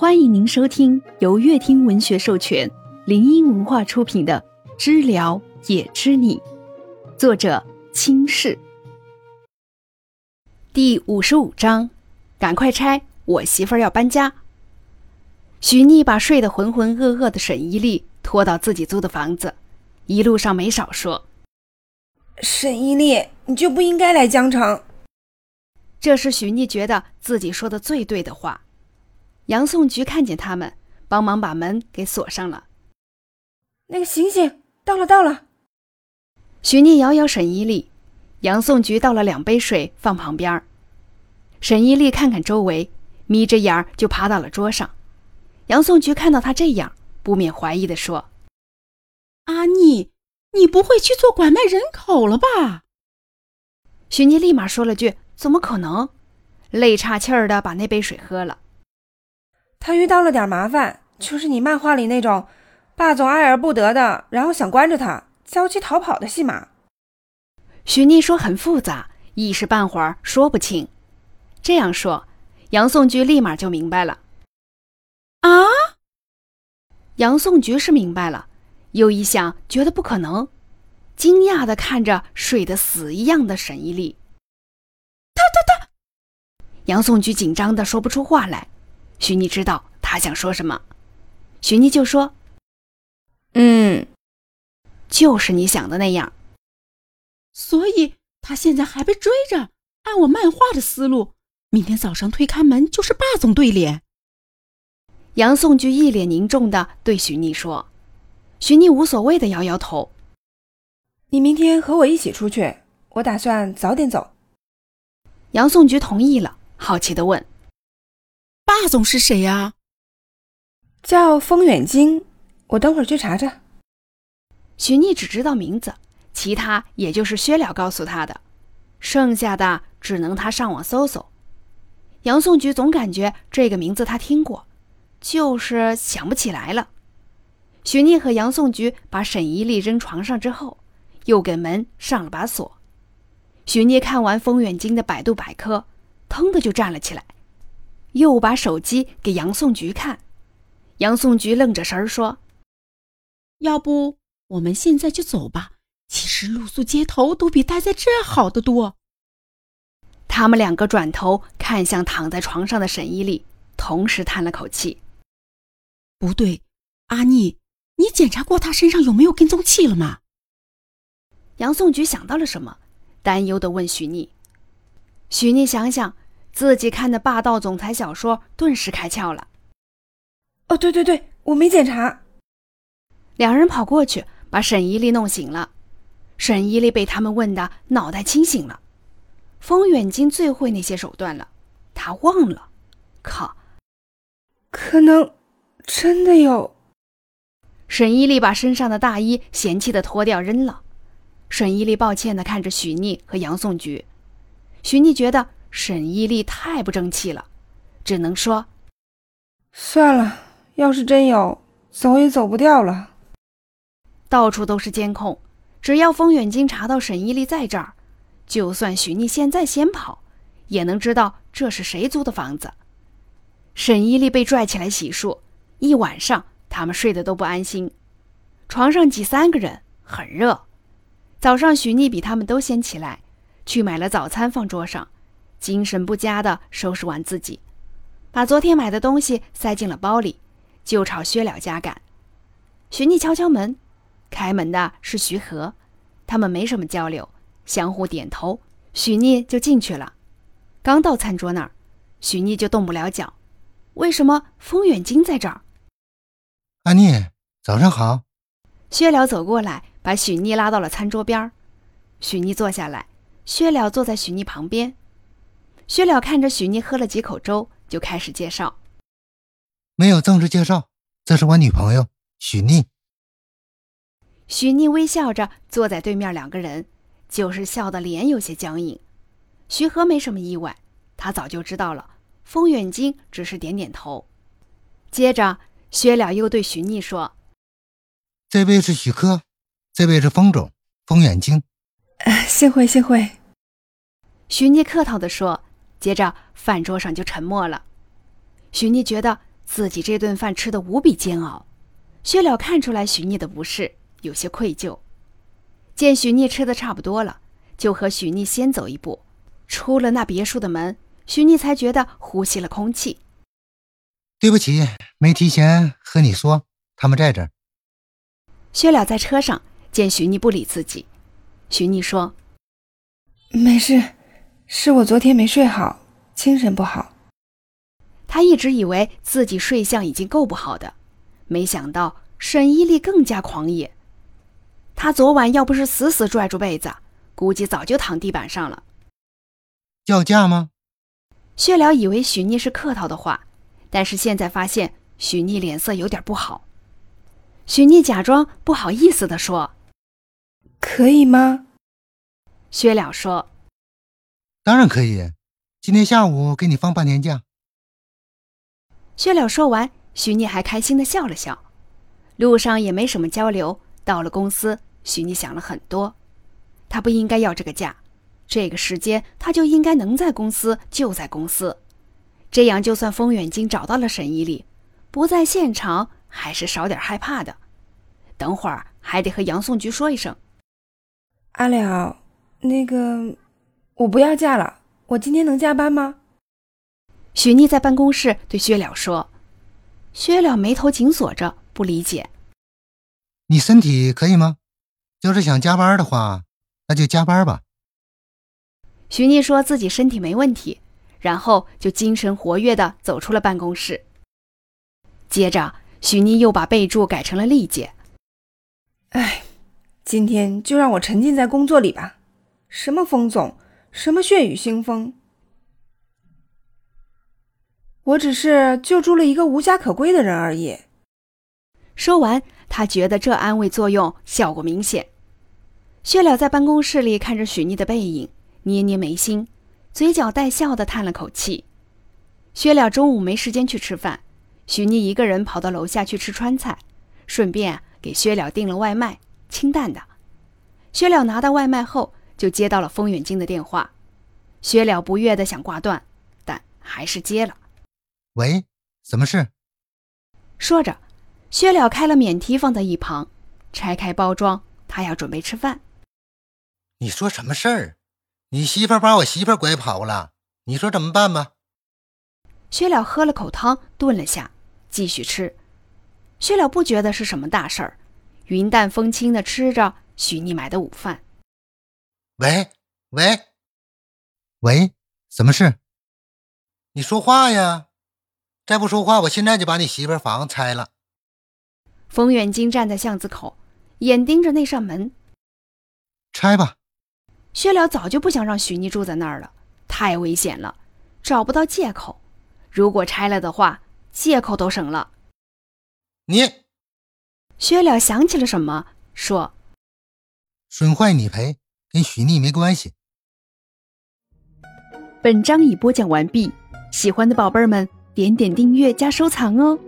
欢迎您收听由乐听文学授权、林音文化出品的《知了也知你》，作者清世。第五十五章，赶快拆！我媳妇儿要搬家。许逆把睡得浑浑噩噩的沈一丽拖到自己租的房子，一路上没少说：“沈一丽，你就不应该来江城。”这是许逆觉得自己说的最对的话。杨颂菊看见他们，帮忙把门给锁上了。那个醒醒，到了到了。许妮摇摇沈一丽，杨颂菊倒了两杯水放旁边儿。沈一丽看看周围，眯着眼儿就爬到了桌上。杨颂菊看到他这样，不免怀疑的说：“阿妮，你不会去做拐卖人口了吧？”许妮立马说了句：“怎么可能？”累岔气儿的把那杯水喝了。他遇到了点麻烦，就是你漫画里那种霸总爱而不得的，然后想关着他，娇妻逃跑的戏码。许妮说很复杂，一时半会儿说不清。这样说，杨颂菊立马就明白了。啊！杨颂菊是明白了，又一想觉得不可能，惊讶的看着睡得死一样的沈一丽。他他他！杨颂菊紧张的说不出话来。许妮知道他想说什么，许妮就说：“嗯，就是你想的那样。”所以他现在还被追着，按我漫画的思路，明天早上推开门就是霸总对脸。杨颂菊一脸凝重的对许妮说：“许妮无所谓的摇摇头。你明天和我一起出去，我打算早点走。”杨颂菊同意了，好奇的问。霸总是谁呀？叫风远京，我等会儿去查查。许妮只知道名字，其他也就是薛了告诉他的，剩下的只能他上网搜搜。杨颂菊总感觉这个名字他听过，就是想不起来了。许妮和杨颂菊把沈一丽扔床上之后，又给门上了把锁。许聂看完风远京的百度百科，腾的就站了起来。又把手机给杨颂菊看，杨颂菊愣着神儿说：“要不我们现在就走吧？其实露宿街头都比待在这儿好得多。”他们两个转头看向躺在床上的沈一丽，同时叹了口气：“不对，阿妮，你检查过他身上有没有跟踪器了吗？”杨颂菊想到了什么，担忧的问许妮。许妮想想。自己看的霸道总裁小说顿时开窍了。哦，对对对，我没检查。两人跑过去把沈依丽弄醒了。沈依丽被他们问的脑袋清醒了。风远京最会那些手段了，他忘了。靠，可能真的有。沈一丽把身上的大衣嫌弃的脱掉扔了。沈一丽抱歉的看着许逆和杨颂菊。许逆觉得。沈一丽太不争气了，只能说：“算了，要是真有，走也走不掉了。”到处都是监控，只要风远京查到沈一丽在这儿，就算许妮现在先跑，也能知道这是谁租的房子。沈一丽被拽起来洗漱，一晚上他们睡得都不安心，床上挤三个人，很热。早上许妮比他们都先起来，去买了早餐放桌上。精神不佳的收拾完自己，把昨天买的东西塞进了包里，就朝薛了家赶。许妮敲敲门，开门的是徐和，他们没什么交流，相互点头，许妮就进去了。刚到餐桌那儿，许妮就动不了脚。为什么风远京在这儿？阿逆，早上好。薛了走过来，把许妮拉到了餐桌边儿。许妮坐下来，薛了坐在许妮旁边。薛了看着许妮喝了几口粥，就开始介绍。没有正式介绍，这是我女朋友许妮。许妮微笑着坐在对面，两个人就是笑的脸有些僵硬。徐和没什么意外，他早就知道了。风远京只是点点头。接着，薛了又对许妮说：“这位是许科，这位是风总，风远京。”幸会，幸会。许妮客套的说。接着，饭桌上就沉默了。许妮觉得自己这顿饭吃的无比煎熬。薛了看出来许逆的不适，有些愧疚。见许逆吃的差不多了，就和许逆先走一步，出了那别墅的门，许逆才觉得呼吸了空气。对不起，没提前和你说，他们在这儿。薛了在车上见许逆不理自己，许逆说：“没事，是我昨天没睡好，精神不好。”他一直以为自己睡相已经够不好的，没想到沈依丽更加狂野。他昨晚要不是死死拽住被子，估计早就躺地板上了。要价吗？薛了以为许逆是客套的话，但是现在发现许逆脸色有点不好。许逆假装不好意思地说：“可以吗？”薛了说：“当然可以，今天下午给你放半天假。”薛了说完，许逆还开心的笑了笑。路上也没什么交流。到了公司，许逆想了很多。他不应该要这个假，这个时间他就应该能在公司就在公司。这样，就算风远京找到了沈依丽，不在现场，还是少点害怕的。等会儿还得和杨颂菊说一声：“阿了，那个，我不要假了。我今天能加班吗？”许逆在办公室对薛了说：“薛了眉头紧锁着，不理解。你身体可以吗？要是想加班的话，那就加班吧。”许逆说自己身体没问题，然后就精神活跃的走出了办公室。接着，许逆又把备注改成了丽姐。哎，今天就让我沉浸在工作里吧。什么风总，什么血雨腥风。我只是救助了一个无家可归的人而已。说完，他觉得这安慰作用效果明显。薛了在办公室里看着许妮的背影，捏捏眉心，嘴角带笑的叹了口气。薛了中午没时间去吃饭，许妮一个人跑到楼下去吃川菜，顺便给薛了订了外卖，清淡的。薛了拿到外卖后，就接到了风远京的电话。薛了不悦的想挂断，但还是接了。喂，什么事？说着，薛了开了免提放在一旁，拆开包装，他要准备吃饭。你说什么事儿？你媳妇把我媳妇拐跑了，你说怎么办吧？薛了喝了口汤，顿了下，继续吃。薛了不觉得是什么大事儿，云淡风轻的吃着许逆买的午饭。喂喂喂，什么事？你说话呀！再不说话，我现在就把你媳妇房子拆了。冯远京站在巷子口，眼盯着那扇门。拆吧。薛了早就不想让许妮住在那儿了，太危险了，找不到借口。如果拆了的话，借口都省了。你，薛了想起了什么，说：“损坏你赔，跟许丽没关系。”本章已播讲完毕，喜欢的宝贝儿们。点点订阅加收藏哦。